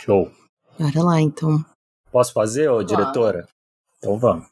Show. Bora lá, então. Posso fazer, ô, diretora? Então vamos.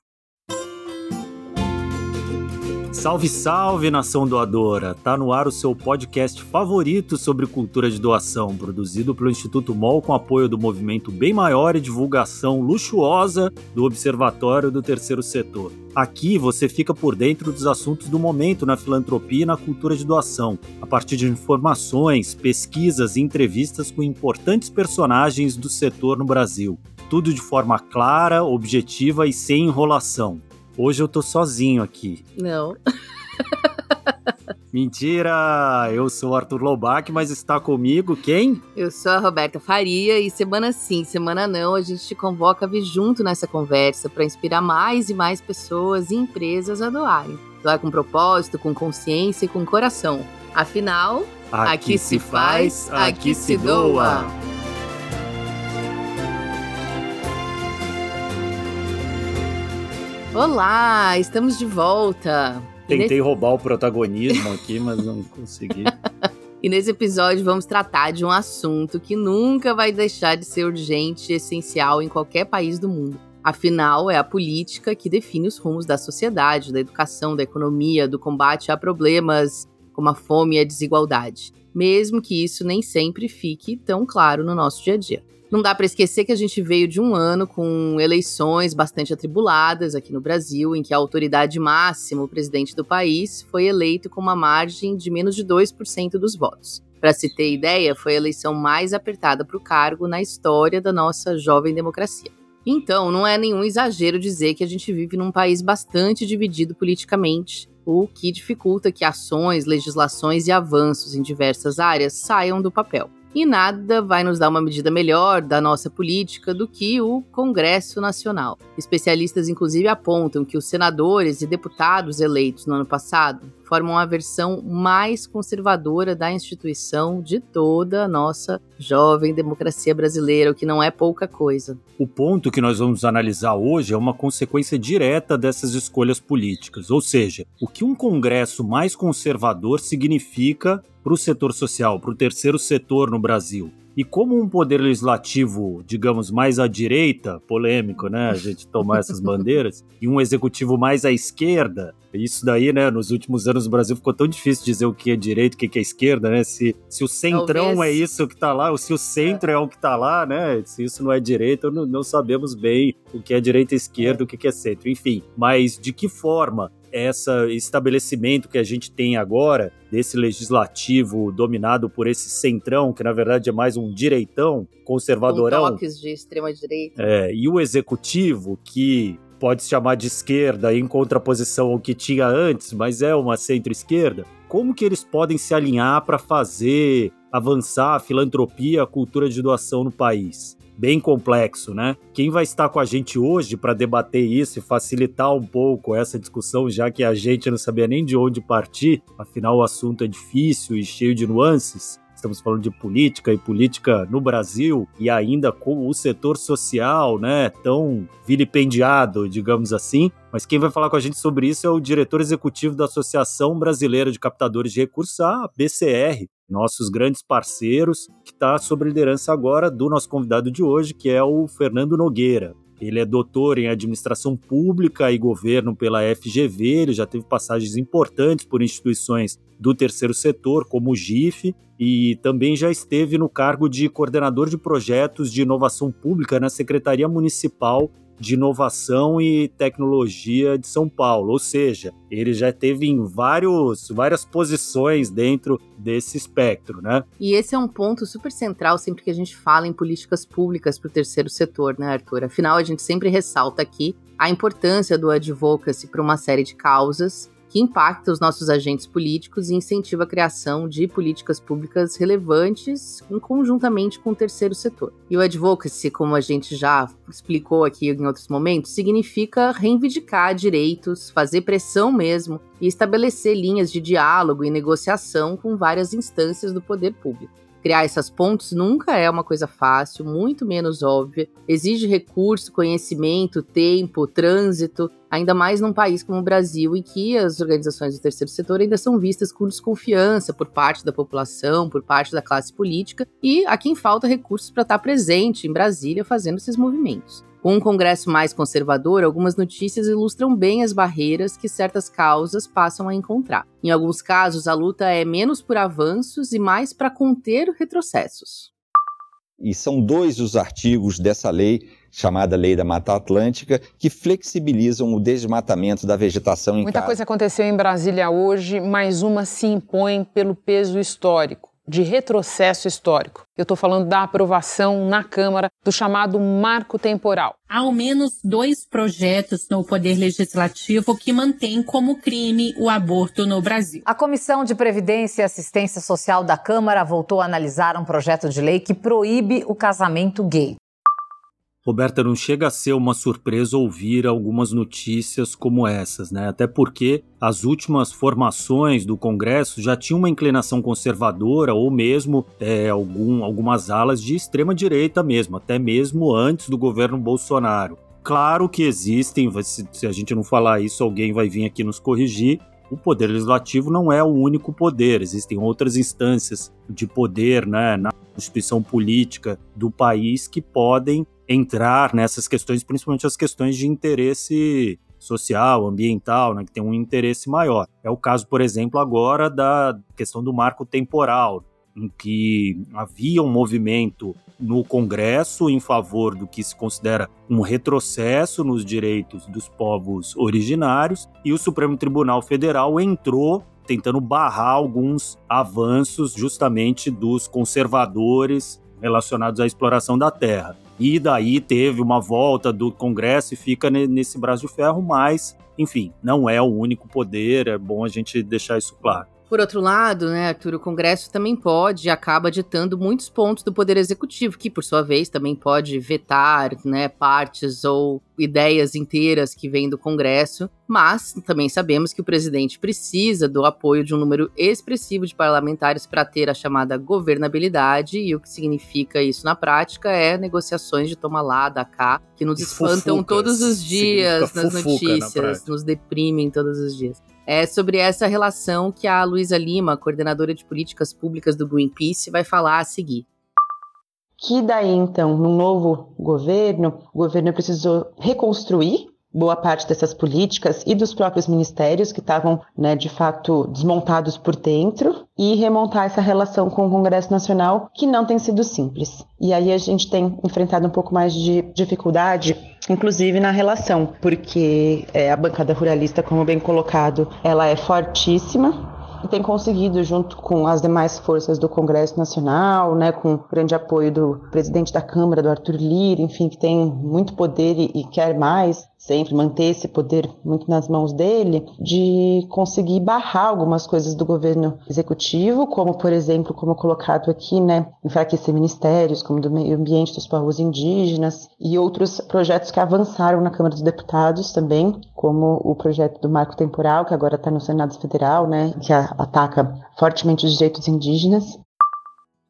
Salve, salve, nação doadora! Tá no ar o seu podcast favorito sobre cultura de doação, produzido pelo Instituto MOL com apoio do movimento Bem Maior e divulgação luxuosa do Observatório do Terceiro Setor. Aqui você fica por dentro dos assuntos do momento na filantropia e na cultura de doação, a partir de informações, pesquisas e entrevistas com importantes personagens do setor no Brasil. Tudo de forma clara, objetiva e sem enrolação. Hoje eu tô sozinho aqui. Não. Mentira! Eu sou o Arthur Lobac, mas está comigo quem? Eu sou a Roberta Faria e semana sim, semana não, a gente te convoca a vir junto nessa conversa para inspirar mais e mais pessoas e empresas a doarem. Doar com propósito, com consciência e com coração. Afinal, aqui, aqui se faz, aqui se doa. Olá, estamos de volta. Tentei nesse... roubar o protagonismo aqui, mas não consegui. e nesse episódio vamos tratar de um assunto que nunca vai deixar de ser urgente e essencial em qualquer país do mundo. Afinal, é a política que define os rumos da sociedade, da educação, da economia, do combate a problemas como a fome e a desigualdade, mesmo que isso nem sempre fique tão claro no nosso dia a dia. Não dá para esquecer que a gente veio de um ano com eleições bastante atribuladas aqui no Brasil, em que a autoridade máxima, o presidente do país, foi eleito com uma margem de menos de 2% dos votos. Para se ter ideia, foi a eleição mais apertada para o cargo na história da nossa jovem democracia. Então, não é nenhum exagero dizer que a gente vive num país bastante dividido politicamente, o que dificulta que ações, legislações e avanços em diversas áreas saiam do papel. E nada vai nos dar uma medida melhor da nossa política do que o Congresso Nacional. Especialistas, inclusive, apontam que os senadores e deputados eleitos no ano passado formam a versão mais conservadora da instituição de toda a nossa jovem democracia brasileira, o que não é pouca coisa. O ponto que nós vamos analisar hoje é uma consequência direta dessas escolhas políticas, ou seja, o que um Congresso mais conservador significa para o setor social, para o terceiro setor no Brasil. E como um poder legislativo, digamos, mais à direita, polêmico, né, a gente tomar essas bandeiras, e um executivo mais à esquerda, isso daí, né, nos últimos anos no Brasil ficou tão difícil dizer o que é direita e o que é esquerda, né? Se, se o centrão Talvez. é isso que tá lá, ou se o centro é. é o que tá lá, né? Se isso não é direita, não, não sabemos bem o que é direita e esquerda, é. o que é centro, enfim. Mas de que forma esse estabelecimento que a gente tem agora, desse legislativo dominado por esse centrão, que na verdade é mais um direitão, conservadorão. Com toques de extrema-direita. É, e o executivo, que pode se chamar de esquerda em contraposição ao que tinha antes, mas é uma centro-esquerda, como que eles podem se alinhar para fazer avançar a filantropia, a cultura de doação no país? Bem complexo, né? Quem vai estar com a gente hoje para debater isso e facilitar um pouco essa discussão, já que a gente não sabia nem de onde partir, afinal o assunto é difícil e cheio de nuances. Estamos falando de política e política no Brasil e ainda com o setor social, né, tão vilipendiado, digamos assim. Mas quem vai falar com a gente sobre isso é o diretor executivo da Associação Brasileira de Captadores de Recursos, a BCR, nossos grandes parceiros, que está sob liderança agora do nosso convidado de hoje, que é o Fernando Nogueira. Ele é doutor em administração pública e governo pela FGV, ele já teve passagens importantes por instituições do terceiro setor, como o GIF, e também já esteve no cargo de coordenador de projetos de inovação pública na Secretaria Municipal de Inovação e Tecnologia de São Paulo, ou seja, ele já teve em vários, várias posições dentro desse espectro, né? E esse é um ponto super central sempre que a gente fala em políticas públicas para o terceiro setor, né, Arthur? Afinal, a gente sempre ressalta aqui a importância do advocacy para uma série de causas que impacta os nossos agentes políticos e incentiva a criação de políticas públicas relevantes conjuntamente com o terceiro setor. E o advocacy, como a gente já explicou aqui em outros momentos, significa reivindicar direitos, fazer pressão mesmo e estabelecer linhas de diálogo e negociação com várias instâncias do poder público. Criar essas pontes nunca é uma coisa fácil, muito menos óbvia. Exige recurso, conhecimento, tempo, trânsito ainda mais num país como o Brasil, em que as organizações do terceiro setor ainda são vistas com desconfiança por parte da população, por parte da classe política, e a quem falta recursos para estar presente em Brasília fazendo esses movimentos. Com um Congresso mais conservador, algumas notícias ilustram bem as barreiras que certas causas passam a encontrar. Em alguns casos, a luta é menos por avanços e mais para conter retrocessos. E são dois os artigos dessa lei chamada Lei da Mata Atlântica, que flexibilizam o desmatamento da vegetação em Muita coisa aconteceu em Brasília hoje, mas uma se impõe pelo peso histórico de retrocesso histórico. Eu estou falando da aprovação na Câmara do chamado marco temporal. Há ao menos dois projetos no Poder Legislativo que mantêm como crime o aborto no Brasil. A Comissão de Previdência e Assistência Social da Câmara voltou a analisar um projeto de lei que proíbe o casamento gay. Roberta, não chega a ser uma surpresa ouvir algumas notícias como essas, né? Até porque as últimas formações do Congresso já tinham uma inclinação conservadora ou mesmo é, algum, algumas alas de extrema direita mesmo, até mesmo antes do governo Bolsonaro. Claro que existem, se a gente não falar isso, alguém vai vir aqui nos corrigir, o poder legislativo não é o único poder, existem outras instâncias de poder né, na instituição política do país que podem entrar nessas questões, principalmente as questões de interesse social, ambiental, né, que tem um interesse maior. É o caso, por exemplo, agora da questão do marco temporal, em que havia um movimento no Congresso em favor do que se considera um retrocesso nos direitos dos povos originários, e o Supremo Tribunal Federal entrou tentando barrar alguns avanços justamente dos conservadores relacionados à exploração da terra. E daí teve uma volta do Congresso e fica nesse braço de ferro, mas, enfim, não é o único poder, é bom a gente deixar isso claro. Por outro lado, né, Arthur, o Congresso também pode e acaba ditando muitos pontos do Poder Executivo, que por sua vez também pode vetar né, partes ou ideias inteiras que vêm do Congresso, mas também sabemos que o presidente precisa do apoio de um número expressivo de parlamentares para ter a chamada governabilidade, e o que significa isso na prática é negociações de toma lá, da cá, que nos espantam todos os dias nas notícias, nos deprimem todos os dias é sobre essa relação que a Luísa Lima, coordenadora de políticas públicas do Greenpeace, vai falar a seguir. Que daí, então, no novo governo, o governo precisou reconstruir boa parte dessas políticas e dos próprios ministérios que estavam, né, de fato, desmontados por dentro e remontar essa relação com o Congresso Nacional, que não tem sido simples. E aí a gente tem enfrentado um pouco mais de dificuldade inclusive na relação, porque é, a bancada ruralista, como bem colocado, ela é fortíssima, e tem conseguido, junto com as demais forças do Congresso Nacional, né, com grande apoio do presidente da Câmara, do Arthur Lira, enfim, que tem muito poder e, e quer mais, sempre manter esse poder muito nas mãos dele, de conseguir barrar algumas coisas do governo executivo, como, por exemplo, como colocado aqui, né, enfraquecer ministérios, como do meio ambiente dos povos indígenas, e outros projetos que avançaram na Câmara dos Deputados também, como o projeto do marco temporal, que agora está no Senado Federal, né, que ataca fortemente os direitos indígenas,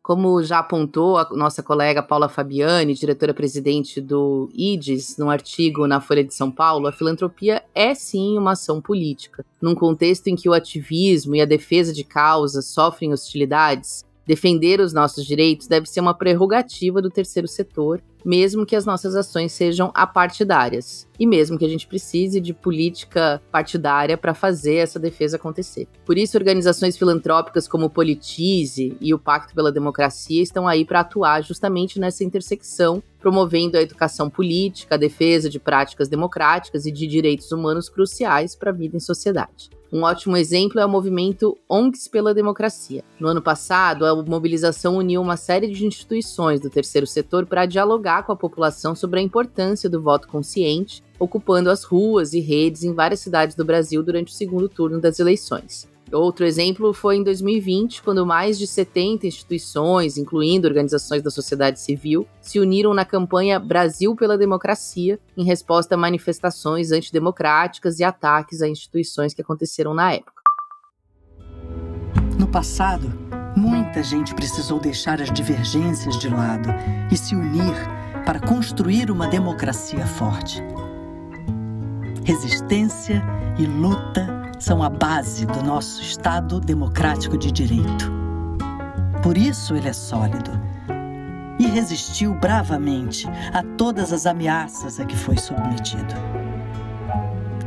como já apontou a nossa colega Paula Fabiani, diretora-presidente do IDES, num artigo na Folha de São Paulo, a filantropia é sim uma ação política. Num contexto em que o ativismo e a defesa de causas sofrem hostilidades, defender os nossos direitos deve ser uma prerrogativa do terceiro setor mesmo que as nossas ações sejam apartidárias e mesmo que a gente precise de política partidária para fazer essa defesa acontecer. Por isso, organizações filantrópicas como o Politize e o Pacto pela Democracia estão aí para atuar justamente nessa intersecção, promovendo a educação política, a defesa de práticas democráticas e de direitos humanos cruciais para a vida em sociedade. Um ótimo exemplo é o movimento ONGs pela Democracia. No ano passado, a mobilização uniu uma série de instituições do terceiro setor para dialogar com a população sobre a importância do voto consciente, ocupando as ruas e redes em várias cidades do Brasil durante o segundo turno das eleições. Outro exemplo foi em 2020, quando mais de 70 instituições, incluindo organizações da sociedade civil, se uniram na campanha Brasil pela Democracia, em resposta a manifestações antidemocráticas e ataques a instituições que aconteceram na época. No passado, muita gente precisou deixar as divergências de lado e se unir para construir uma democracia forte. resistência e luta são a base do nosso Estado democrático de direito. Por isso ele é sólido e resistiu bravamente a todas as ameaças a que foi submetido.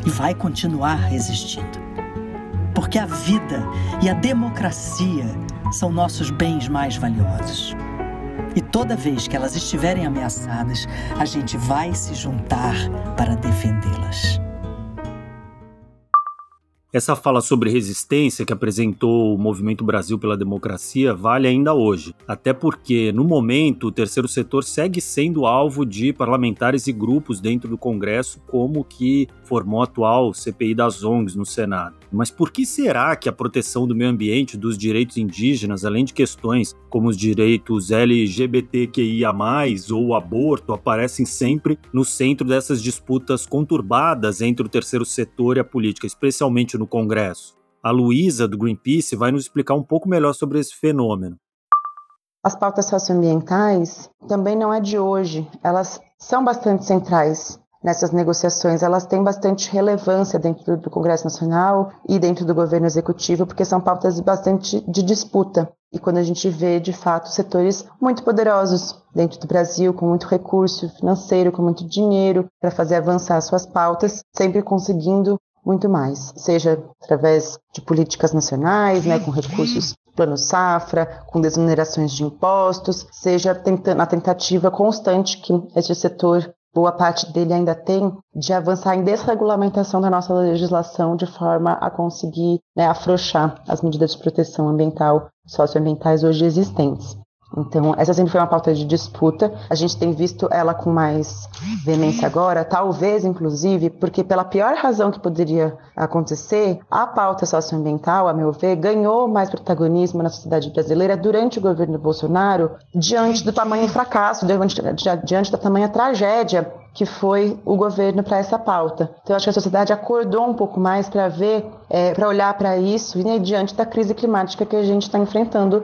E vai continuar resistindo. Porque a vida e a democracia são nossos bens mais valiosos. E toda vez que elas estiverem ameaçadas, a gente vai se juntar para defendê-las. Essa fala sobre resistência que apresentou o Movimento Brasil pela Democracia vale ainda hoje, até porque, no momento, o terceiro setor segue sendo alvo de parlamentares e grupos dentro do Congresso, como que formou a atual CPI das ONGs no Senado. Mas por que será que a proteção do meio ambiente, dos direitos indígenas, além de questões como os direitos LGBTQIA, ou o aborto, aparecem sempre no centro dessas disputas conturbadas entre o terceiro setor e a política, especialmente no Congresso? A Luísa, do Greenpeace, vai nos explicar um pouco melhor sobre esse fenômeno. As pautas socioambientais também não é de hoje, elas são bastante centrais nessas negociações, elas têm bastante relevância dentro do Congresso Nacional e dentro do governo executivo, porque são pautas bastante de disputa. E quando a gente vê, de fato, setores muito poderosos dentro do Brasil, com muito recurso financeiro, com muito dinheiro para fazer avançar suas pautas, sempre conseguindo muito mais, seja através de políticas nacionais, né, com recursos plano safra, com desonerações de impostos, seja tentando, a tentativa constante que esse setor boa parte dele ainda tem de avançar em desregulamentação da nossa legislação de forma a conseguir né, afrouxar as medidas de proteção ambiental, socioambientais hoje existentes. Então, essa sempre foi uma pauta de disputa. A gente tem visto ela com mais veemência agora, talvez, inclusive, porque pela pior razão que poderia acontecer, a pauta socioambiental, a meu ver, ganhou mais protagonismo na sociedade brasileira durante o governo Bolsonaro, diante do tamanho fracasso, diante, diante da tamanha tragédia que foi o governo para essa pauta. Então, acho que a sociedade acordou um pouco mais para ver, é, para olhar para isso e né, diante da crise climática que a gente está enfrentando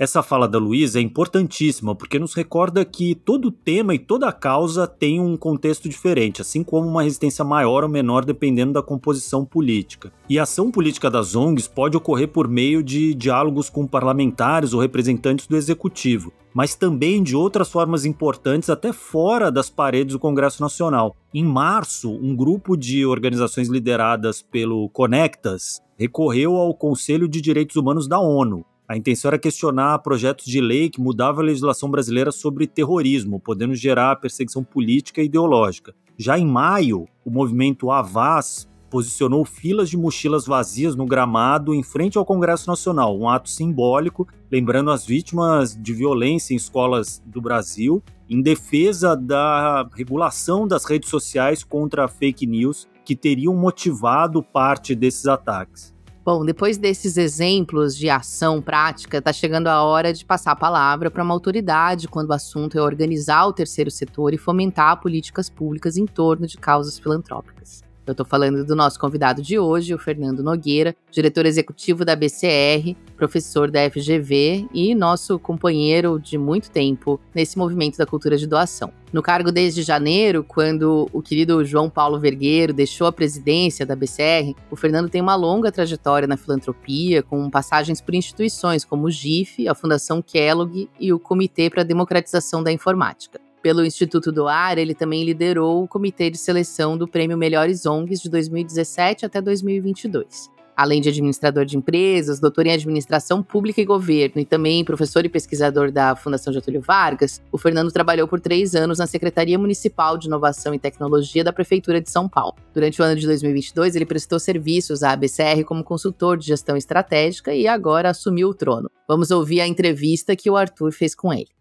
essa fala da Luísa é importantíssima porque nos recorda que todo tema e toda causa tem um contexto diferente, assim como uma resistência maior ou menor dependendo da composição política. E a ação política das ONGs pode ocorrer por meio de diálogos com parlamentares ou representantes do executivo, mas também de outras formas importantes até fora das paredes do Congresso Nacional. Em março, um grupo de organizações lideradas pelo Conectas recorreu ao Conselho de Direitos Humanos da ONU a intenção era questionar projetos de lei que mudavam a legislação brasileira sobre terrorismo, podendo gerar perseguição política e ideológica. Já em maio, o movimento Avaz posicionou filas de mochilas vazias no gramado em frente ao Congresso Nacional, um ato simbólico, lembrando as vítimas de violência em escolas do Brasil, em defesa da regulação das redes sociais contra fake news que teriam motivado parte desses ataques. Bom, depois desses exemplos de ação prática, está chegando a hora de passar a palavra para uma autoridade quando o assunto é organizar o terceiro setor e fomentar políticas públicas em torno de causas filantrópicas. Eu estou falando do nosso convidado de hoje, o Fernando Nogueira, diretor executivo da BCR, professor da FGV e nosso companheiro de muito tempo nesse movimento da cultura de doação. No cargo desde janeiro, quando o querido João Paulo Vergueiro deixou a presidência da BCR, o Fernando tem uma longa trajetória na filantropia, com passagens por instituições como o GIF, a Fundação Kellogg e o Comitê para a Democratização da Informática. Pelo Instituto do Ar, ele também liderou o comitê de seleção do Prêmio Melhores ONGs de 2017 até 2022. Além de administrador de empresas, doutor em administração pública e governo e também professor e pesquisador da Fundação Getúlio Vargas, o Fernando trabalhou por três anos na Secretaria Municipal de Inovação e Tecnologia da Prefeitura de São Paulo. Durante o ano de 2022, ele prestou serviços à ABCR como consultor de gestão estratégica e agora assumiu o trono. Vamos ouvir a entrevista que o Arthur fez com ele.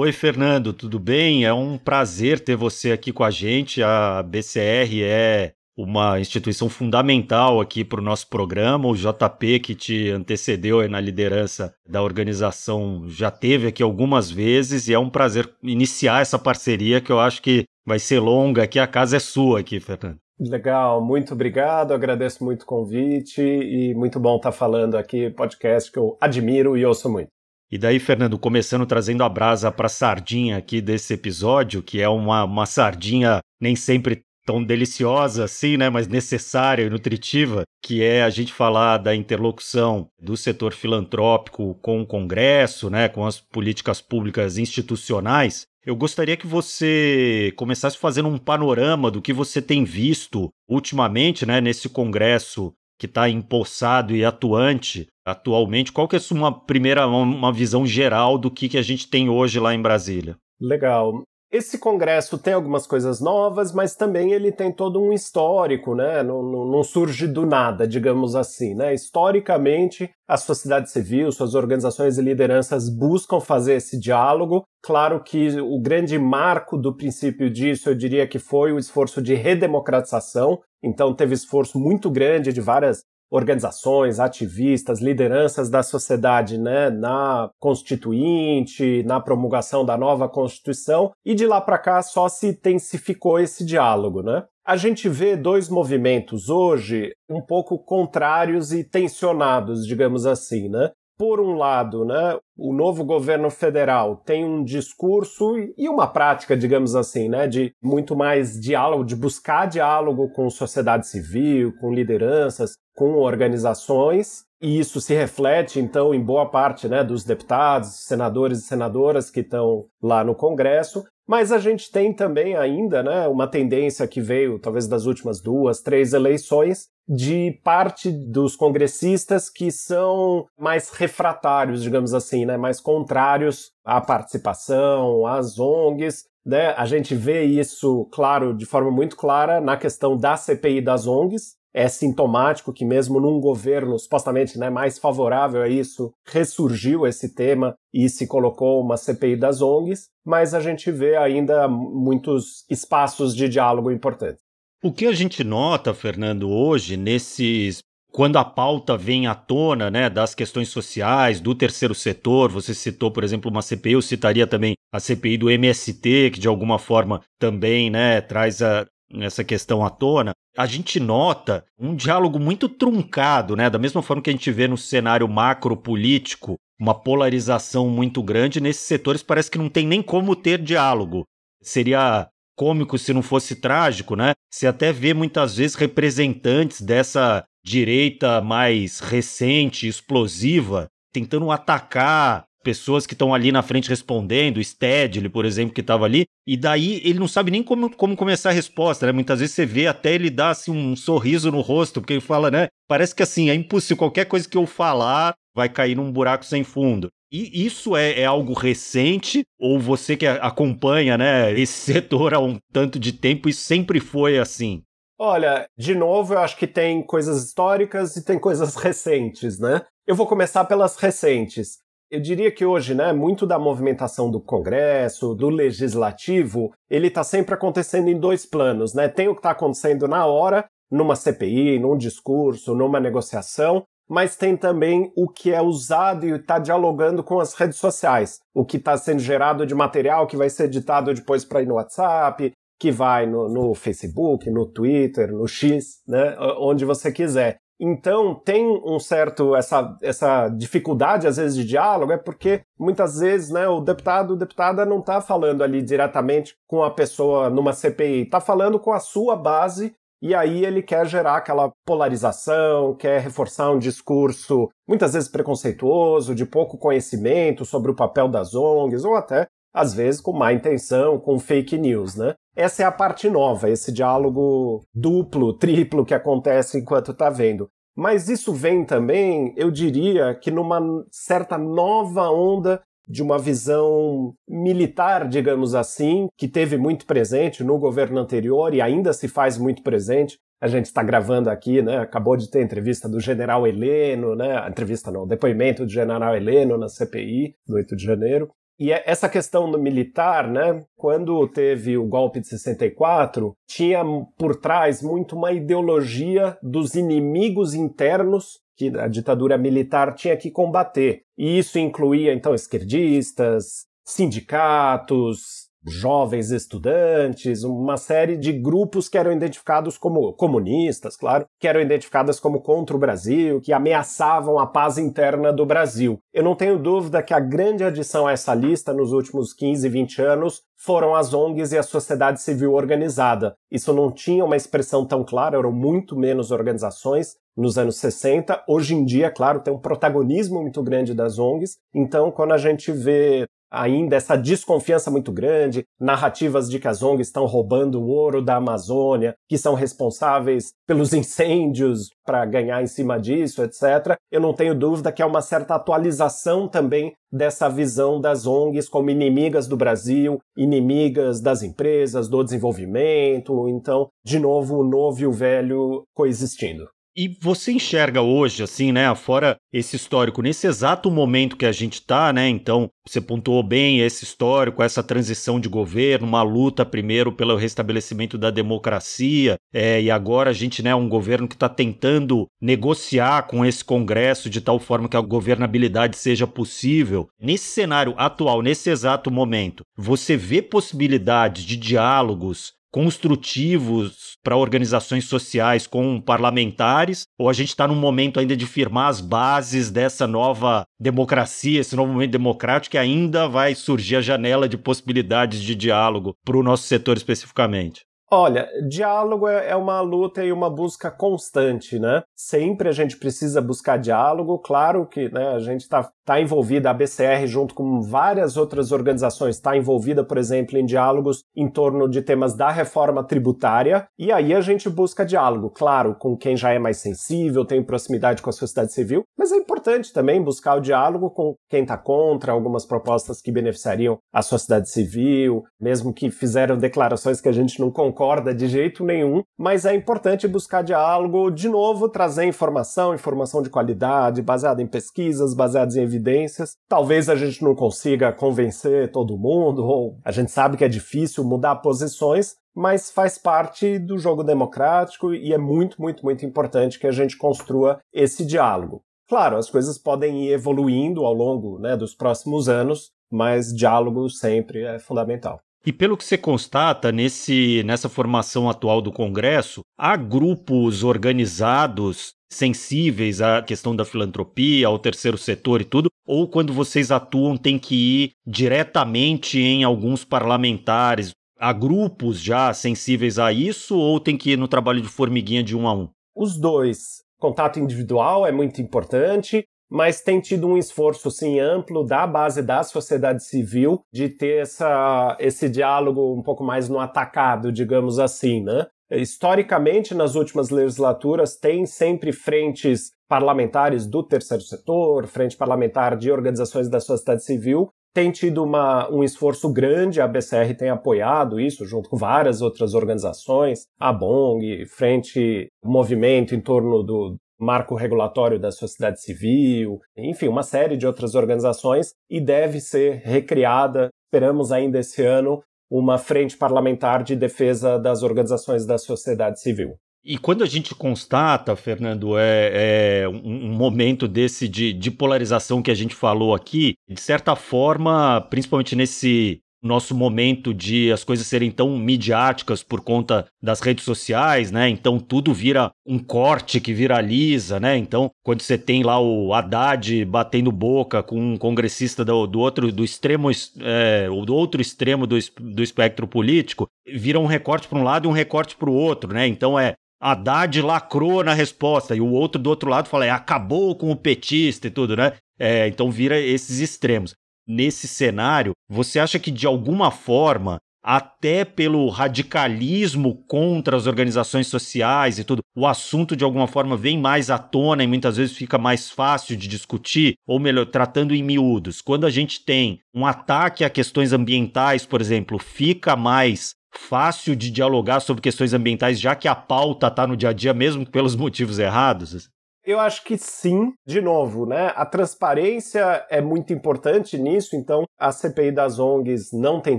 Oi, Fernando, tudo bem? É um prazer ter você aqui com a gente. A BCR é uma instituição fundamental aqui para o nosso programa. O JP, que te antecedeu na liderança da organização, já teve aqui algumas vezes e é um prazer iniciar essa parceria que eu acho que vai ser longa aqui. A casa é sua aqui, Fernando. Legal, muito obrigado, agradeço muito o convite e muito bom estar falando aqui, podcast que eu admiro e ouço muito. E daí, Fernando, começando trazendo a brasa para a sardinha aqui desse episódio, que é uma, uma sardinha nem sempre tão deliciosa assim, né, mas necessária e nutritiva, que é a gente falar da interlocução do setor filantrópico com o Congresso, né, com as políticas públicas institucionais. Eu gostaria que você começasse fazendo um panorama do que você tem visto ultimamente, né, nesse Congresso que está empossado e atuante atualmente. Qual que é a sua primeira uma visão geral do que, que a gente tem hoje lá em Brasília? Legal. Esse congresso tem algumas coisas novas, mas também ele tem todo um histórico, né? Não, não, não, surge do nada, digamos assim, né? Historicamente, a sociedade civil, suas organizações e lideranças buscam fazer esse diálogo. Claro que o grande marco do princípio disso, eu diria que foi o esforço de redemocratização. Então, teve esforço muito grande de várias organizações, ativistas, lideranças da sociedade, né, na Constituinte, na promulgação da nova Constituição, e de lá para cá só se intensificou esse diálogo, né? A gente vê dois movimentos hoje um pouco contrários e tensionados, digamos assim, né? Por um lado, né, o novo governo federal tem um discurso e uma prática, digamos assim, né, de muito mais diálogo, de buscar diálogo com sociedade civil, com lideranças, com organizações, e isso se reflete, então, em boa parte né, dos deputados, senadores e senadoras que estão lá no Congresso, mas a gente tem também ainda né, uma tendência que veio, talvez das últimas duas, três eleições, de parte dos congressistas que são mais refratários, digamos assim, né, mais contrários à participação, às ONGs. Né? A gente vê isso, claro, de forma muito clara na questão da CPI das ONGs, é sintomático que mesmo num governo supostamente né, mais favorável a isso, ressurgiu esse tema e se colocou uma CPI das ONGs, mas a gente vê ainda muitos espaços de diálogo importantes. O que a gente nota, Fernando, hoje, nesses quando a pauta vem à tona, né, das questões sociais, do terceiro setor, você citou, por exemplo, uma CPI, eu citaria também a CPI do MST, que de alguma forma também, né, traz a, essa questão à tona, a gente nota um diálogo muito truncado, né? Da mesma forma que a gente vê no cenário macro político, uma polarização muito grande, nesses setores parece que não tem nem como ter diálogo. Seria cômico se não fosse trágico, né? Se até vê muitas vezes representantes dessa direita mais recente, explosiva, tentando atacar pessoas que estão ali na frente respondendo, Stedley, por exemplo, que estava ali, e daí ele não sabe nem como, como começar a resposta, né? Muitas vezes você vê até ele dar assim, um sorriso no rosto, porque ele fala, né? Parece que assim, é impossível, qualquer coisa que eu falar vai cair num buraco sem fundo. E isso é, é, algo recente, ou você que acompanha né, esse setor há um tanto de tempo, isso sempre foi assim? Olha, de novo, eu acho que tem coisas históricas e tem coisas recentes, né? Eu vou começar pelas recentes. Eu diria que hoje, né, muito da movimentação do Congresso, do Legislativo, ele está sempre acontecendo em dois planos, né? Tem o que está acontecendo na hora, numa CPI, num discurso, numa negociação, mas tem também o que é usado e está dialogando com as redes sociais, o que está sendo gerado de material que vai ser editado depois para ir no WhatsApp, que vai no, no, Facebook, no Twitter, no X, né, onde você quiser. Então, tem um certo, essa, essa dificuldade, às vezes, de diálogo, é porque, muitas vezes, né, o deputado, a deputada não está falando ali diretamente com a pessoa numa CPI, está falando com a sua base, e aí ele quer gerar aquela polarização, quer reforçar um discurso, muitas vezes preconceituoso, de pouco conhecimento sobre o papel das ONGs, ou até às vezes com má intenção, com fake news, né? Essa é a parte nova, esse diálogo duplo, triplo que acontece enquanto está vendo. Mas isso vem também, eu diria, que numa certa nova onda de uma visão militar, digamos assim, que teve muito presente no governo anterior e ainda se faz muito presente. A gente está gravando aqui, né? Acabou de ter entrevista do general Heleno, né? Entrevista não, depoimento do general Heleno na CPI do 8 de janeiro. E é essa questão do militar, né? Quando teve o golpe de 64, tinha por trás muito uma ideologia dos inimigos internos que a ditadura militar tinha que combater. E isso incluía, então, esquerdistas, sindicatos, jovens estudantes, uma série de grupos que eram identificados como comunistas, claro, que eram identificadas como contra o Brasil, que ameaçavam a paz interna do Brasil. Eu não tenho dúvida que a grande adição a essa lista nos últimos 15, 20 anos foram as ONGs e a sociedade civil organizada. Isso não tinha uma expressão tão clara, eram muito menos organizações nos anos 60. Hoje em dia, claro, tem um protagonismo muito grande das ONGs. Então, quando a gente vê ainda essa desconfiança muito grande, narrativas de que as ONGs estão roubando o ouro da Amazônia, que são responsáveis pelos incêndios para ganhar em cima disso, etc. Eu não tenho dúvida que há uma certa atualização também dessa visão das ONGs como inimigas do Brasil, inimigas das empresas, do desenvolvimento. Então, de novo, o novo e o velho coexistindo. E você enxerga hoje, assim, né, fora esse histórico, nesse exato momento que a gente está, né? Então, você pontuou bem esse histórico, essa transição de governo, uma luta primeiro pelo restabelecimento da democracia, é, e agora a gente, né, um governo que está tentando negociar com esse Congresso de tal forma que a governabilidade seja possível. Nesse cenário atual, nesse exato momento, você vê possibilidades de diálogos construtivos para organizações sociais com parlamentares, ou a gente está num momento ainda de firmar as bases dessa nova democracia, esse novo momento democrático que ainda vai surgir a janela de possibilidades de diálogo para o nosso setor especificamente? Olha, diálogo é, é uma luta e uma busca constante, né? Sempre a gente precisa buscar diálogo. Claro que né, a gente está tá envolvida, a BCR, junto com várias outras organizações, está envolvida, por exemplo, em diálogos em torno de temas da reforma tributária. E aí a gente busca diálogo, claro, com quem já é mais sensível, tem proximidade com a sociedade civil, mas é importante também buscar o diálogo com quem está contra algumas propostas que beneficiariam a sociedade civil, mesmo que fizeram declarações que a gente não concorda concorda de jeito nenhum, mas é importante buscar diálogo, de novo, trazer informação, informação de qualidade, baseada em pesquisas, baseadas em evidências. Talvez a gente não consiga convencer todo mundo, ou a gente sabe que é difícil mudar posições, mas faz parte do jogo democrático e é muito, muito, muito importante que a gente construa esse diálogo. Claro, as coisas podem ir evoluindo ao longo né, dos próximos anos, mas diálogo sempre é fundamental. E pelo que você constata nesse, nessa formação atual do Congresso, há grupos organizados sensíveis à questão da filantropia, ao terceiro setor e tudo, ou quando vocês atuam tem que ir diretamente em alguns parlamentares? Há grupos já sensíveis a isso ou tem que ir no trabalho de formiguinha de um a um? Os dois. Contato individual é muito importante, mas tem tido um esforço sim amplo da base da sociedade civil de ter essa, esse diálogo um pouco mais no atacado, digamos assim, né? Historicamente, nas últimas legislaturas, tem sempre frentes parlamentares do terceiro setor, frente parlamentar de organizações da sociedade civil, tem tido uma, um esforço grande, a BCR tem apoiado isso, junto com várias outras organizações, a BONG, Frente Movimento em torno do, marco regulatório da sociedade civil, enfim, uma série de outras organizações, e deve ser recriada, esperamos ainda esse ano, uma frente parlamentar de defesa das organizações da sociedade civil. E quando a gente constata, Fernando, é, é um, um, momento desse de, de polarização que a gente falou aqui, de certa forma, principalmente nesse nosso momento de as coisas serem tão midiáticas por conta das redes sociais, né? Então tudo vira um corte que viraliza, né? Então, quando você tem lá o Haddad batendo boca com um congressista do, do outro, do extremo, é, do outro extremo do, do espectro político, vira um recorte para um lado e um recorte para o outro, né? Então é Haddad lacrou na resposta e o outro do outro lado fala, é, acabou com o petista e tudo, né? É, então vira esses extremos nesse cenário, você acha que de alguma forma até pelo radicalismo contra as organizações sociais e tudo, o assunto de alguma forma vem mais à tona e muitas vezes fica mais fácil de discutir, ou melhor, tratando em miúdos. Quando a gente tem um ataque a questões ambientais, por exemplo, fica mais fácil de dialogar sobre questões ambientais, já que a pauta está no dia a dia, mesmo pelos motivos errados? Eu acho que sim, de novo, né? A transparência é muito importante nisso, então a CPI das ONGs não tem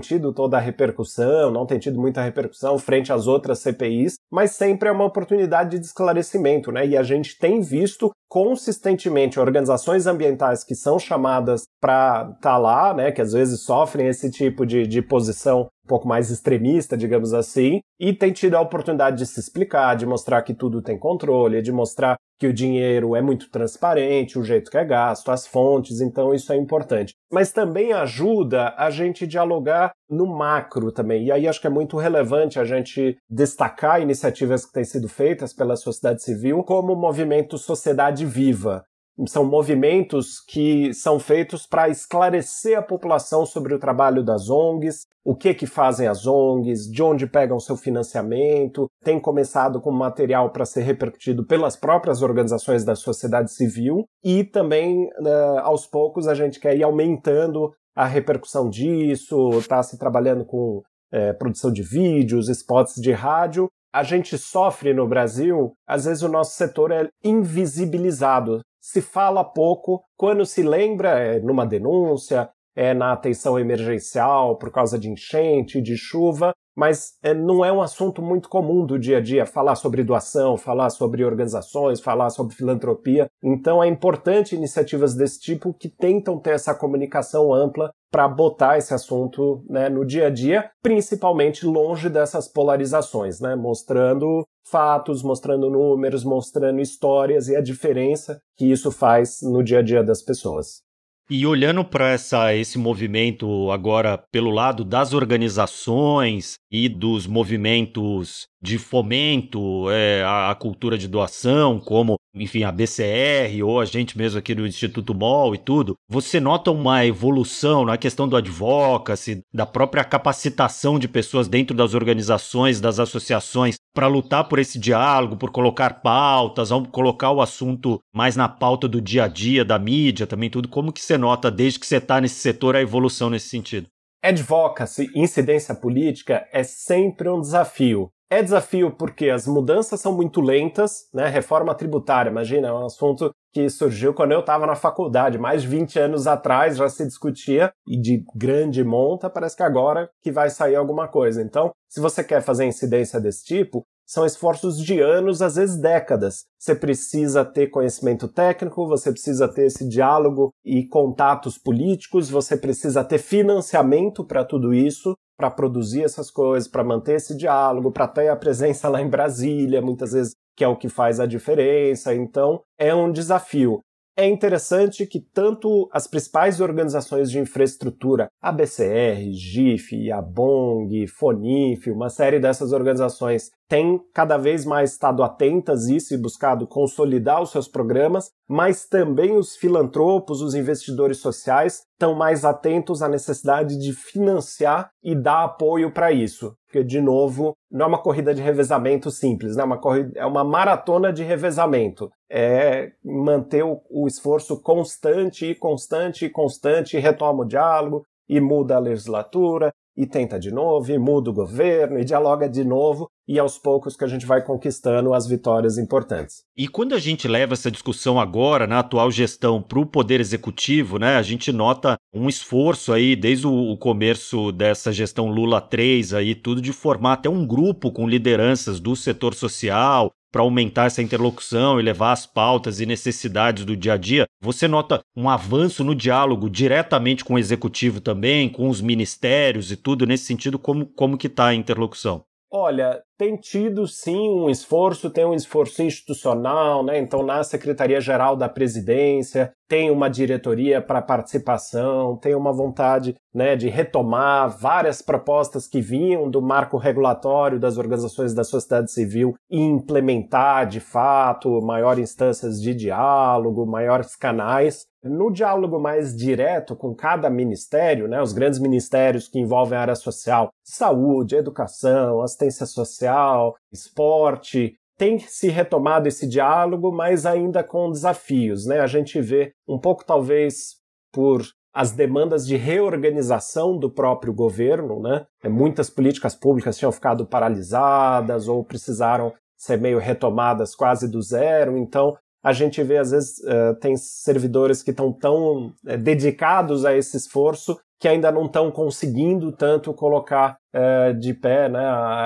tido toda a repercussão, não tem tido muita repercussão frente às outras CPIs, mas sempre é uma oportunidade de esclarecimento, né? E a gente tem visto consistentemente organizações ambientais que são chamadas para estar tá lá, né, que às vezes sofrem esse tipo de, de posição um pouco mais extremista, digamos assim, e tem tido a oportunidade de se explicar, de mostrar que tudo tem controle, de mostrar que o dinheiro é muito transparente, o jeito que é gasto, as fontes, então isso é importante. Mas também ajuda a gente dialogar no macro também. E aí acho que é muito relevante a gente destacar iniciativas que têm sido feitas pela sociedade civil como o movimento Sociedade Viva, são movimentos que são feitos para esclarecer a população sobre o trabalho das ONGs, o que que fazem as ONGs, de onde pegam seu financiamento, tem começado com material para ser repercutido pelas próprias organizações da sociedade civil e também uh, aos poucos a gente quer ir aumentando a repercussão disso, está se trabalhando com é, produção de vídeos, spots de rádio. A gente sofre no Brasil, às vezes o nosso setor é invisibilizado se fala pouco, quando se lembra é numa denúncia, é na atenção emergencial por causa de enchente, de chuva, mas é, não é um assunto muito comum do dia a dia falar sobre doação, falar sobre organizações, falar sobre filantropia. Então é importante iniciativas desse tipo que tentam ter essa comunicação ampla para botar esse assunto né, no dia a dia, principalmente longe dessas polarizações, né, mostrando fatos, mostrando números, mostrando histórias e a diferença que isso faz no dia a dia das pessoas. E olhando para esse movimento agora pelo lado das organizações e dos movimentos de fomento é, à, cultura de doação, como, enfim, a BCR ou a gente mesmo aqui do Instituto MOL e tudo, você nota uma evolução na questão do advocacy, da própria capacitação de pessoas dentro das organizações, das associações, para lutar por esse diálogo, por colocar pautas, colocar o assunto mais na pauta do dia a dia, da mídia também, tudo. Como que você nota, desde que você está nesse setor, a evolução nesse sentido? Advocacy, incidência política, é sempre um desafio. É desafio porque as mudanças são muito lentas, né? Reforma tributária, imagina, é um assunto que surgiu quando eu estava na faculdade, mais de 20 anos atrás já se discutia, e de grande monta, parece que agora que vai sair alguma coisa. Então, se você quer fazer incidência desse tipo, são esforços de anos, às vezes décadas. Você precisa ter conhecimento técnico, você precisa ter esse diálogo e contatos políticos, você precisa ter financiamento para tudo isso, para produzir essas coisas, para manter esse diálogo, para ter a presença lá em Brasília, muitas vezes que é o que faz a diferença. Então, é um desafio. É interessante que tanto as principais organizações de infraestrutura, a BCR, GIF, a BONG, FONIF, uma série dessas organizações têm cada vez mais estado atentas a isso e buscado consolidar os seus programas, mas também os filantropos, os investidores sociais estão mais atentos à necessidade de financiar e dar apoio para isso. Porque, de novo, não é uma corrida de revezamento simples, né? é, uma corrida, é uma maratona de revezamento. É manter o, o esforço constante e constante e constante, e retoma o diálogo, e muda a legislatura, e tenta de novo, e muda o governo, e dialoga de novo, e aos poucos que a gente vai conquistando as vitórias importantes. E quando a gente leva essa discussão agora, na atual gestão, para o Poder Executivo, né, a gente nota um esforço aí, desde o começo dessa gestão Lula 3, aí, tudo de formar até um grupo com lideranças do setor social, para aumentar essa interlocução e levar as pautas e necessidades do dia a dia, você nota um avanço no diálogo diretamente com o executivo também, com os ministérios e tudo nesse sentido, como, como que está a interlocução? Olha, tem tido sim um esforço, tem um esforço institucional, né? Então, na Secretaria-Geral da Presidência, tem uma diretoria para participação, tem uma vontade né, de retomar várias propostas que vinham do marco regulatório das organizações da sociedade civil e implementar de fato maiores instâncias de diálogo, maiores canais. No diálogo mais direto com cada ministério, né, os grandes ministérios que envolvem a área social, saúde, educação, assistência social, esporte, tem se retomado esse diálogo, mas ainda com desafios. Né? A gente vê um pouco, talvez, por as demandas de reorganização do próprio governo, né? Muitas políticas públicas tinham ficado paralisadas ou precisaram ser meio retomadas quase do zero. Então, a gente vê, às vezes, uh, tem servidores que estão tão uh, dedicados a esse esforço que ainda não estão conseguindo tanto colocar é, de pé né,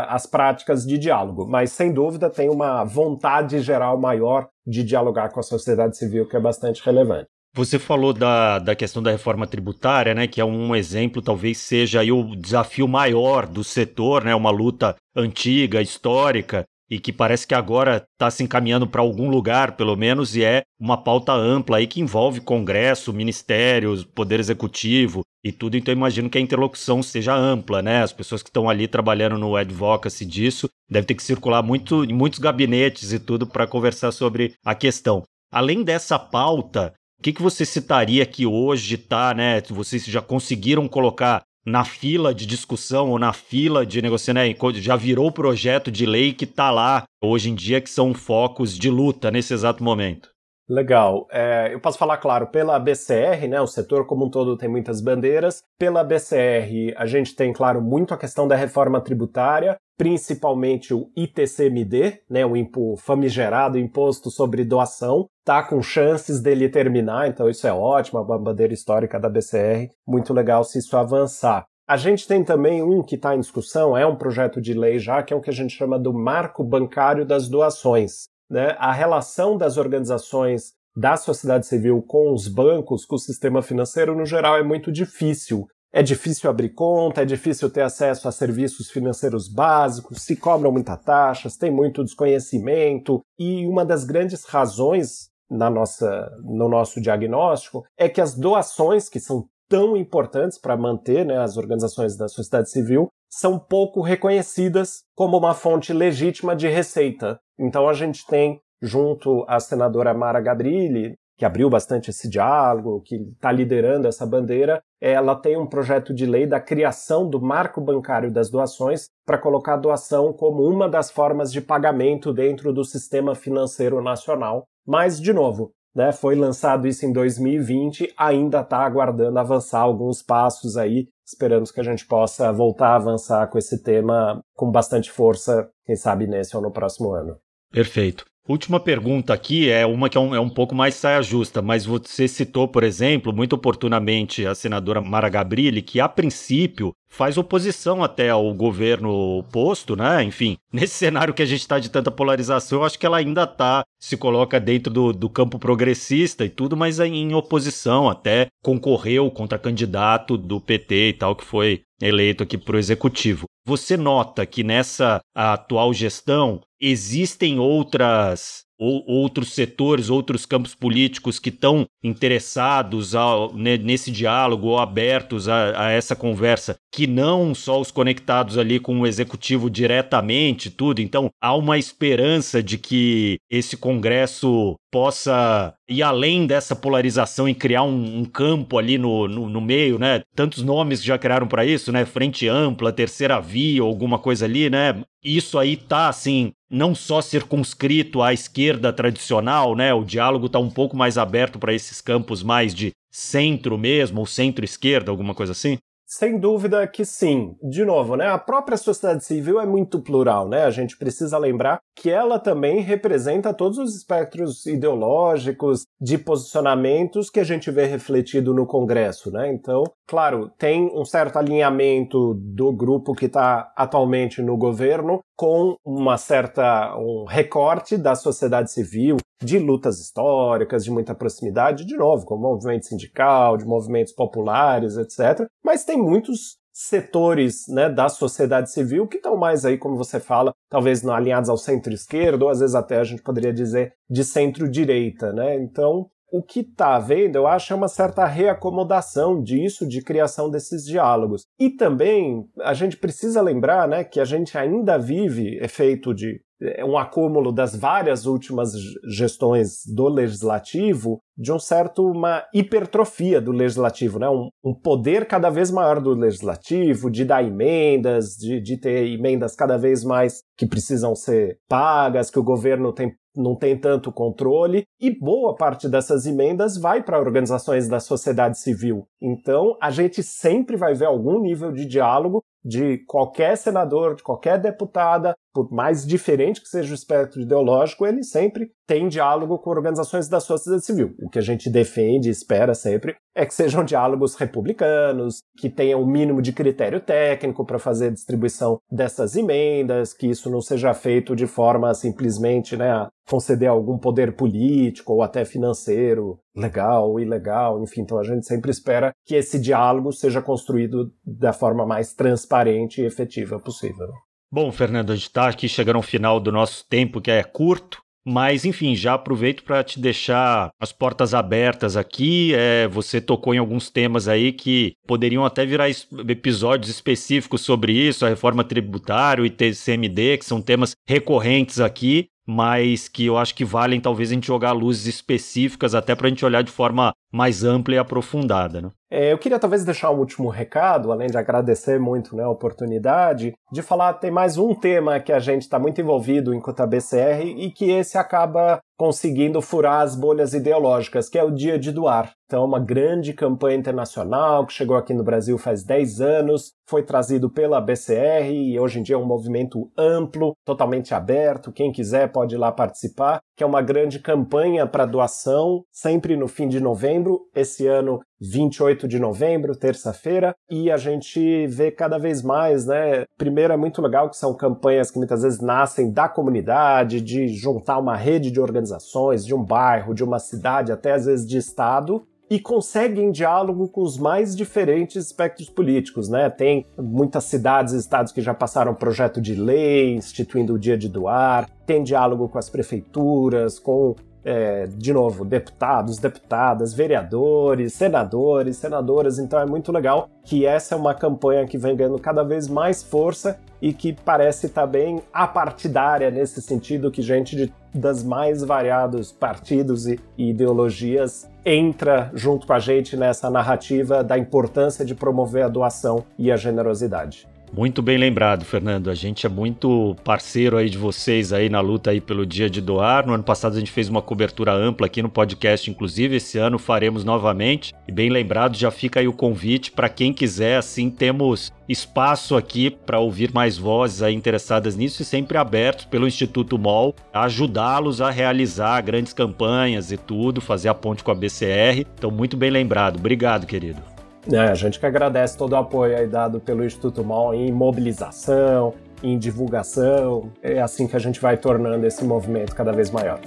as práticas de diálogo. Mas, sem dúvida, tem uma vontade geral maior de dialogar com a sociedade civil que é bastante relevante. Você falou da, da questão da reforma tributária, né, que é um exemplo, talvez seja aí o desafio maior do setor, né, uma luta antiga, histórica, e que parece que agora está se encaminhando para algum lugar, pelo menos, e é uma pauta ampla aí que envolve Congresso, ministérios, Poder Executivo e tudo. Então, imagino que a interlocução seja ampla, né? As pessoas que estão ali trabalhando no advocacy disso devem ter que circular muito, em muitos gabinetes e tudo para conversar sobre a questão. Além dessa pauta, o que, que você citaria que hoje está, né? Vocês já conseguiram colocar na fila de discussão ou na fila de negociação, né? já virou projeto de lei que está lá hoje em dia, que são focos de luta nesse exato momento. Legal. É, eu posso falar, claro, pela BCR, né? O setor como um todo tem muitas bandeiras. Pela BCR, a gente tem, claro, muito a questão da reforma tributária, principalmente o ITCMD, né? O impo famigerado imposto sobre doação, tá com chances dele terminar, então isso é ótimo, a bandeira histórica da BCR. Muito legal se isso avançar. A gente tem também um que está em discussão, é um projeto de lei já, que é o que a gente chama do marco bancário das doações né, a relação das organizações da sociedade civil com os bancos, com o sistema financeiro, no geral, é muito difícil. É difícil abrir conta, é difícil ter acesso a serviços financeiros básicos, se cobram muitas taxas, tem muito desconhecimento, e uma das grandes razões na nossa, no nosso diagnóstico é que as doações, que são tão importantes para manter né, as organizações da sociedade civil, são pouco reconhecidas como uma fonte legítima de receita. Então a gente tem, junto à senadora Mara Gabrilli, que abriu bastante esse diálogo, que está liderando essa bandeira, ela tem um projeto de lei da criação do marco bancário das doações para colocar a doação como uma das formas de pagamento dentro do sistema financeiro nacional. Mas, de novo, né, foi lançado isso em 2020, ainda está aguardando avançar alguns passos aí Esperamos que a gente possa voltar a avançar com esse tema com bastante força, quem sabe nesse ou no próximo ano. Perfeito. Última pergunta aqui é uma que é um, é um pouco mais saia justa, mas você citou, por exemplo, muito oportunamente a senadora Mara Gabrilli, que a princípio faz oposição até ao governo posto, né? Enfim, nesse cenário que a gente está de tanta polarização, eu acho que ela ainda tá, se coloca dentro do, do campo progressista e tudo, mas em oposição, até concorreu contra candidato do PT e tal, que foi eleito aqui para o executivo. Você nota que nessa atual gestão existem outras ou outros setores, outros campos políticos que estão interessados ao, nesse diálogo ou abertos a, a, essa conversa, que não só os conectados ali com o executivo diretamente, tudo. Então, há uma esperança de que esse Congresso possa ir além dessa polarização e criar um, um campo ali no, no, no, meio, né? Tantos nomes que já criaram para isso, né? Frente ampla, terceira via, alguma coisa ali, né? Isso aí tá, assim, não só circunscrito à esquerda tradicional, né? O diálogo tá um pouco mais aberto para esses campos mais de centro mesmo, ou centro-esquerda, alguma coisa assim? Sem dúvida que sim. De novo, né? A própria sociedade civil é muito plural, né? A gente precisa lembrar que ela também representa todos os espectros ideológicos de posicionamentos que a gente vê refletido no Congresso, né? Então, claro, tem um certo alinhamento do grupo que está atualmente no governo com uma certa um recorte da sociedade civil, de lutas históricas, de muita proximidade, de novo, com o movimento sindical, de movimentos populares, etc. Mas tem muitos setores né, da sociedade civil que estão mais aí, como você fala, talvez alinhados ao centro-esquerdo, ou às vezes até a gente poderia dizer de centro-direita. Né? Então, o que está havendo, eu acho, é uma certa reacomodação disso, de criação desses diálogos. E também a gente precisa lembrar né, que a gente ainda vive efeito de é um acúmulo das várias últimas gestões do legislativo de um certo uma hipertrofia do legislativo, né? Um, um, poder cada vez maior do legislativo, de dar emendas, de, de ter emendas cada vez mais que precisam ser pagas, que o governo tem não tem tanto controle, e boa parte dessas emendas vai para organizações da sociedade civil. Então, a gente sempre vai ver algum nível de diálogo de qualquer senador, de qualquer deputada, por mais diferente que seja o espectro ideológico, ele sempre tem diálogo com organizações da sociedade civil. O que a gente defende e espera sempre é que sejam diálogos republicanos, que tenham o um mínimo de critério técnico para fazer a distribuição dessas emendas, que isso não seja feito de forma simplesmente né, a conceder algum poder político ou até financeiro, legal ilegal, enfim. Então a gente sempre espera que esse diálogo seja construído da forma mais transparente e efetiva possível. Bom, Fernando, a gente está aqui chegando ao final do nosso tempo, que é curto. Mas, enfim, já aproveito para te deixar as portas abertas aqui. É, você tocou em alguns temas aí que poderiam até virar episódios específicos sobre isso, a reforma tributária, o ITCMD, que são temas recorrentes aqui mas que eu acho que valem talvez a gente jogar luzes específicas até para a gente olhar de forma mais ampla e aprofundada. Né? É, eu queria talvez deixar um último recado, além de agradecer muito né, a oportunidade, de falar tem mais um tema que a gente está muito envolvido enquanto a BCR e que esse acaba conseguindo furar as bolhas ideológicas, que é o Dia de Doar. Então, uma grande campanha internacional que chegou aqui no Brasil faz 10 anos, foi trazido pela BCR e hoje em dia é um movimento amplo, totalmente aberto. Quem quiser pode ir lá participar, que é uma grande campanha para doação, sempre no fim de novembro. Esse ano 28 de novembro, terça-feira, e a gente vê cada vez mais, né? Primeiro é muito legal que são campanhas que muitas vezes nascem da comunidade, de juntar uma rede de organizações, de um bairro, de uma cidade, até às vezes de estado, e conseguem diálogo com os mais diferentes espectros políticos, né? Tem muitas cidades e estados que já passaram projeto de lei instituindo o dia de doar, tem diálogo com as prefeituras, com é, de novo, deputados, deputadas, vereadores, senadores, senadoras. Então é muito legal que essa é uma campanha que vem ganhando cada vez mais força e que parece estar tá bem apartidária nesse sentido, que gente de, das mais variados partidos e, e ideologias entra junto com a gente nessa narrativa da importância de promover a doação e a generosidade. Muito bem lembrado, Fernando. A gente é muito parceiro aí de vocês aí na luta aí pelo Dia de Doar. No ano passado a gente fez uma cobertura ampla aqui no podcast, inclusive esse ano faremos novamente. E bem lembrado, já fica aí o convite para quem quiser, assim temos espaço aqui para ouvir mais vozes aí interessadas nisso e sempre abertos pelo Instituto MOL ajudá-los a realizar grandes campanhas e tudo, fazer a ponte com a BCR. Então muito bem lembrado. Obrigado, querido. É, a gente que agradece todo o apoio aí dado pelo Instituto MOL em mobilização, em divulgação. É assim que a gente vai tornando esse movimento cada vez maior.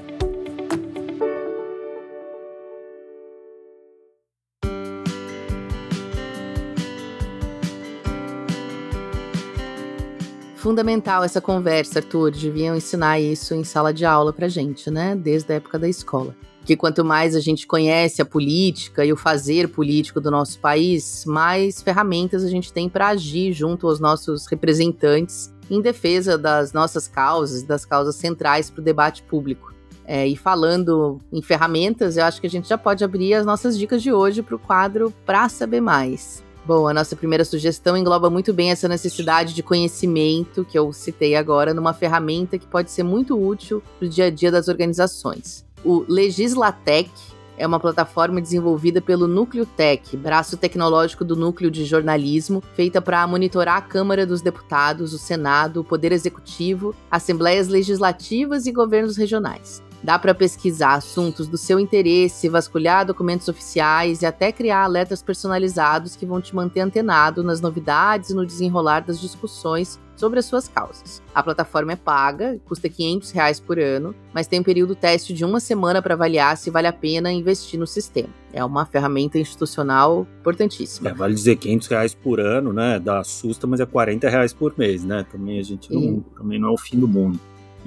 Fundamental essa conversa, Arthur. Deviam ensinar isso em sala de aula pra gente, né? Desde a época da escola que quanto mais a gente conhece a política e o fazer político do nosso país, mais ferramentas a gente tem para agir junto aos nossos representantes em defesa das nossas causas, das causas centrais para o debate público. É, e falando em ferramentas, eu acho que a gente já pode abrir as nossas dicas de hoje para o quadro Pra Saber Mais. Bom, a nossa primeira sugestão engloba muito bem essa necessidade de conhecimento que eu citei agora numa ferramenta que pode ser muito útil para o dia a dia das organizações. O Legislatec é uma plataforma desenvolvida pelo Núcleo Tech, braço tecnológico do Núcleo de Jornalismo, feita para monitorar a Câmara dos Deputados, o Senado, o Poder Executivo, assembleias legislativas e governos regionais. Dá para pesquisar assuntos do seu interesse, vasculhar documentos oficiais e até criar alertas personalizados que vão te manter antenado nas novidades e no desenrolar das discussões sobre as suas causas. A plataforma é paga, custa 500 reais por ano, mas tem um período teste de uma semana para avaliar se vale a pena investir no sistema. É uma ferramenta institucional importantíssima. É, vale dizer 500 reais por ano, né? Dá assusta, mas é 40 reais por mês, né? Também a gente não, também não é o fim do mundo.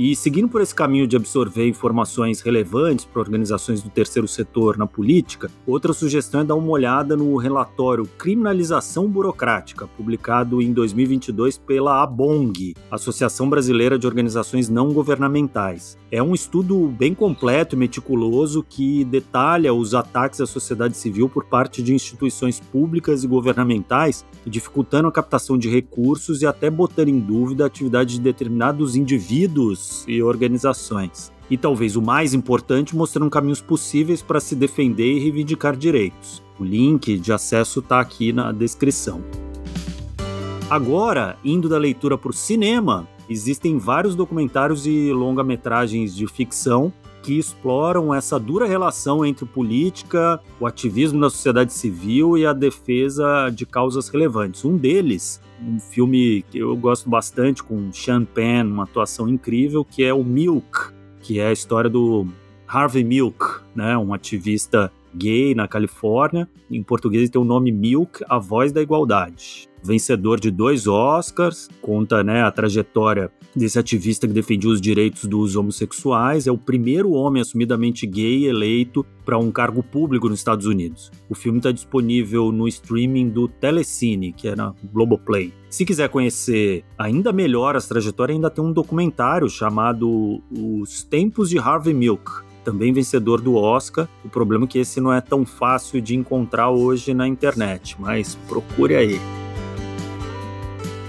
E seguindo por esse caminho de absorver informações relevantes para organizações do terceiro setor na política, outra sugestão é dar uma olhada no relatório Criminalização Burocrática, publicado em 2022 pela ABONG, Associação Brasileira de Organizações Não Governamentais. É um estudo bem completo e meticuloso que detalha os ataques à sociedade civil por parte de instituições públicas e governamentais, dificultando a captação de recursos e até botando em dúvida a atividade de determinados indivíduos e organizações. E talvez o mais importante, mostrando caminhos possíveis para se defender e reivindicar direitos. O link de acesso está aqui na descrição. Agora, indo da leitura para o cinema, existem vários documentários e longa-metragens de ficção que exploram essa dura relação entre política, o ativismo na sociedade civil e a defesa de causas relevantes. Um deles, um filme que eu gosto bastante, com Sean Penn, uma atuação incrível, que é o Milk, que é a história do Harvey Milk, né, um ativista gay na Califórnia. Em português tem o nome Milk, a voz da igualdade vencedor de dois Oscars, conta né, a trajetória desse ativista que defendia os direitos dos homossexuais, é o primeiro homem assumidamente gay eleito para um cargo público nos Estados Unidos. O filme está disponível no streaming do Telecine, que é na Globoplay. Se quiser conhecer ainda melhor essa trajetória, ainda tem um documentário chamado Os Tempos de Harvey Milk, também vencedor do Oscar. O problema é que esse não é tão fácil de encontrar hoje na internet, mas procure aí.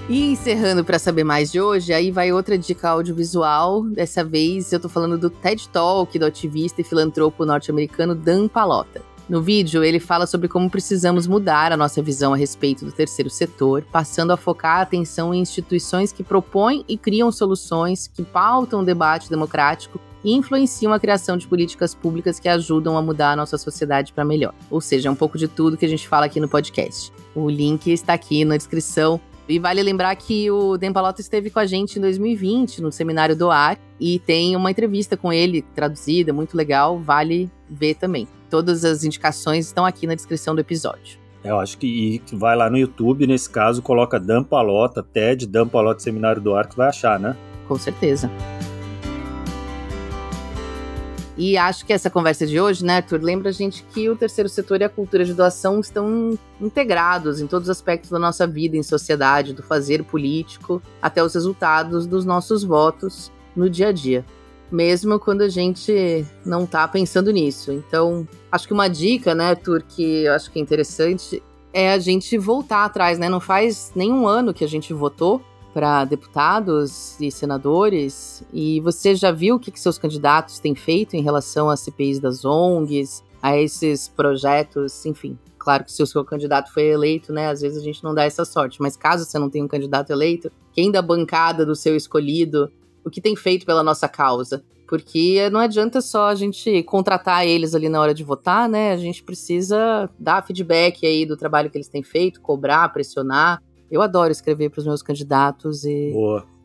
E encerrando para saber mais de hoje, aí vai outra dica audiovisual. Dessa vez eu tô falando do TED Talk do ativista e filantropo norte-americano Dan Palota. No vídeo, ele fala sobre como precisamos mudar a nossa visão a respeito do terceiro setor, passando a focar a atenção em instituições que propõem e criam soluções que pautam o debate democrático e influenciam a criação de políticas públicas que ajudam a mudar a nossa sociedade para melhor. Ou seja, é um pouco de tudo que a gente fala aqui no podcast. O link está aqui na descrição e vale lembrar que o Dempalota esteve com a gente em 2020 no seminário do Ar e tem uma entrevista com ele traduzida, muito legal, vale ver também. Todas as indicações estão aqui na descrição do episódio. Eu acho que vai lá no YouTube, nesse caso, coloca Dan Palota, TED, Dan Palota Seminário do Ar, que vai achar, né? Com certeza. E acho que essa conversa de hoje, né, Arthur, lembra a gente que o terceiro setor e a cultura de doação estão integrados em todos os aspectos da nossa vida em sociedade, do fazer político, até os resultados dos nossos votos no dia a dia. Mesmo quando a gente não tá pensando nisso. Então, acho que uma dica, né, Arthur, que eu acho que é interessante é a gente voltar atrás, né? Não faz nenhum ano que a gente votou para deputados e senadores. E você já viu o que, que seus candidatos têm feito em relação às CPIs das ONGs, a esses projetos, enfim. Claro que se o seu candidato foi eleito, né, às vezes a gente não dá essa sorte, mas caso você não tenha um candidato eleito, quem da bancada do seu escolhido, o que tem feito pela nossa causa? Porque não adianta só a gente contratar eles ali na hora de votar, né? A gente precisa dar feedback aí do trabalho que eles têm feito, cobrar, pressionar. Eu adoro escrever para os meus candidatos e,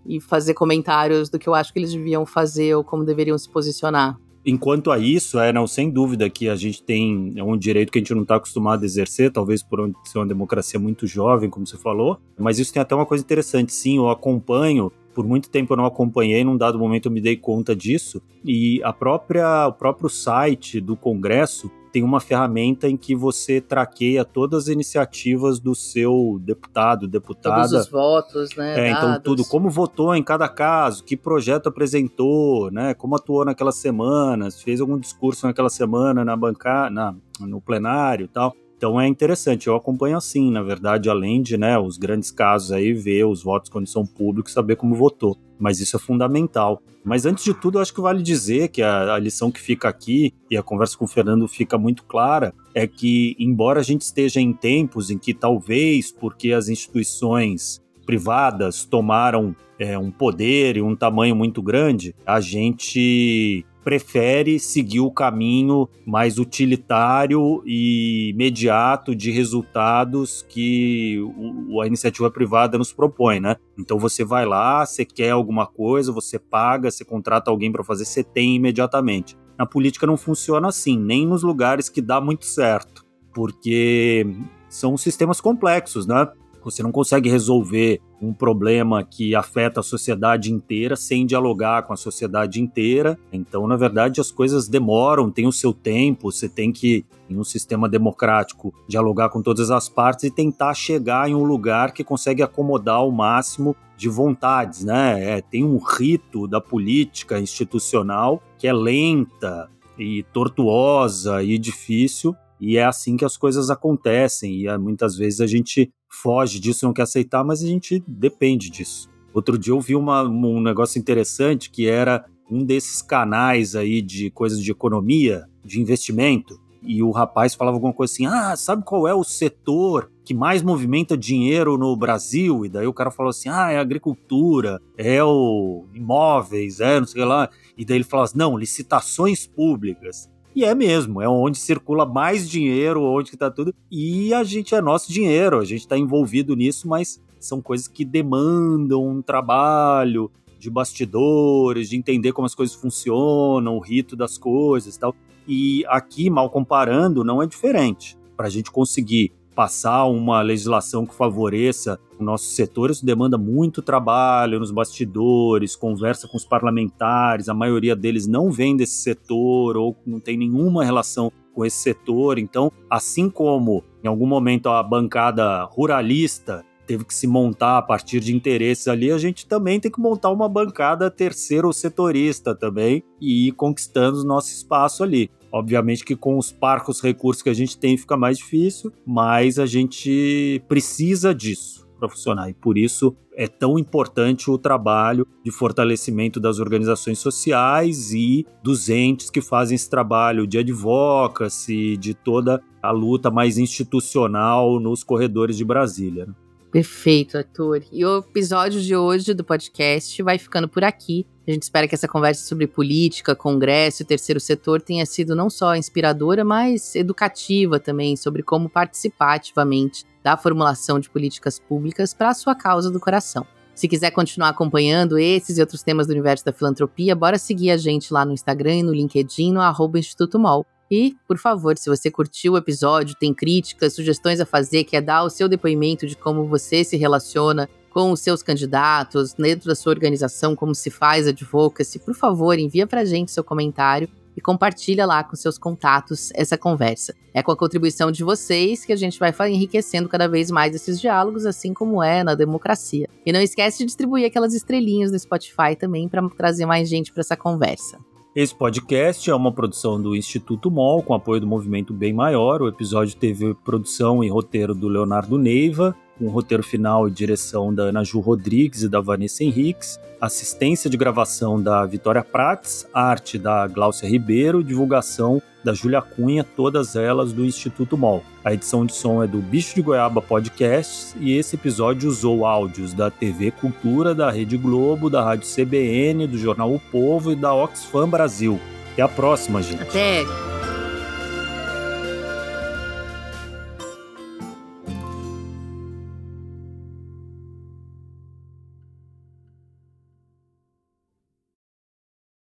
e fazer comentários do que eu acho que eles deviam fazer ou como deveriam se posicionar. Enquanto a isso, é, não, sem dúvida que a gente tem é um direito que a gente não está acostumado a exercer, talvez por ser uma democracia muito jovem, como você falou, mas isso tem até uma coisa interessante. Sim, eu acompanho por muito tempo eu não acompanhei, num dado momento eu me dei conta disso, e a própria, o próprio site do Congresso tem uma ferramenta em que você traqueia todas as iniciativas do seu deputado, deputada. Todos os votos, né? É, então tudo, como votou em cada caso, que projeto apresentou, né? Como atuou naquela semana, se fez algum discurso naquela semana na bancada, na, no plenário e tal. Então é interessante, eu acompanho assim, na verdade, além de né, os grandes casos aí, ver os votos quando são públicos, saber como votou. Mas isso é fundamental. Mas antes de tudo, acho que vale dizer que a, a lição que fica aqui, e a conversa com o Fernando fica muito clara, é que, embora a gente esteja em tempos em que talvez porque as instituições privadas tomaram é, um poder e um tamanho muito grande, a gente prefere seguir o caminho mais utilitário e imediato de resultados que o, a iniciativa privada nos propõe, né? Então você vai lá, você quer alguma coisa, você paga, você contrata alguém para fazer, você tem imediatamente. Na política não funciona assim, nem nos lugares que dá muito certo, porque são sistemas complexos, né? Você não consegue resolver um problema que afeta a sociedade inteira sem dialogar com a sociedade inteira. Então, na verdade, as coisas demoram, tem o seu tempo, você tem que, em um sistema democrático, dialogar com todas as partes e tentar chegar em um lugar que consegue acomodar o máximo de vontades, né? É, tem um rito da política institucional que é lenta e tortuosa e difícil, e é assim que as coisas acontecem, e muitas vezes a gente foge disso, não quer aceitar, mas a gente depende disso. Outro dia eu vi uma, um negócio interessante que era um desses canais aí de coisas de economia, de investimento, e o rapaz falava alguma coisa assim: ah, sabe qual é o setor que mais movimenta dinheiro no Brasil? E daí o cara falou assim: ah, é agricultura, é o imóveis, é não sei lá. E daí ele falou assim: não, licitações públicas. E é mesmo, é onde circula mais dinheiro, onde que tá tudo. E a gente é nosso dinheiro, a gente está envolvido nisso, mas são coisas que demandam um trabalho de bastidores, de entender como as coisas funcionam, o rito das coisas e tal. E aqui, mal comparando, não é diferente. Para a gente conseguir passar uma legislação que favoreça o nosso setor, isso demanda muito trabalho nos bastidores, conversa com os parlamentares, a maioria deles não vem desse setor ou não tem nenhuma relação com esse setor. Então, assim como em algum momento a bancada ruralista teve que se montar a partir de interesses ali, a gente também tem que montar uma bancada terceiro setorista também e ir conquistando o nosso espaço ali. Obviamente que com os parcos recursos que a gente tem fica mais difícil, mas a gente precisa disso para funcionar. E por isso é tão importante o trabalho de fortalecimento das organizações sociais e dos entes que fazem esse trabalho de advocacy, de toda a luta mais institucional nos corredores de Brasília. Perfeito, Arthur. E o episódio de hoje do podcast vai ficando por aqui. A gente espera que essa conversa sobre política, congresso e terceiro setor tenha sido não só inspiradora, mas educativa também sobre como participar ativamente da formulação de políticas públicas para a sua causa do coração. Se quiser continuar acompanhando esses e outros temas do universo da filantropia, bora seguir a gente lá no Instagram e no LinkedIn, no arroba Instituto MOL. E, por favor, se você curtiu o episódio, tem críticas, sugestões a fazer, quer dar o seu depoimento de como você se relaciona com os seus candidatos, dentro da sua organização, como se faz advocacy, por favor, envia pra gente seu comentário e compartilha lá com seus contatos essa conversa. É com a contribuição de vocês que a gente vai enriquecendo cada vez mais esses diálogos, assim como é na democracia. E não esquece de distribuir aquelas estrelinhas no Spotify também para trazer mais gente para essa conversa. Esse podcast é uma produção do Instituto MOL, com apoio do Movimento Bem Maior. O episódio teve produção e roteiro do Leonardo Neiva, com roteiro final e direção da Ana Ju Rodrigues e da Vanessa Henriques, assistência de gravação da Vitória Prates, arte da Gláucia Ribeiro, divulgação da Júlia Cunha, todas elas do Instituto MOL. A edição de som é do Bicho de Goiaba Podcasts e esse episódio usou áudios da TV Cultura, da Rede Globo, da Rádio CBN, do Jornal O Povo e da Oxfam Brasil. Até a próxima, gente. Até!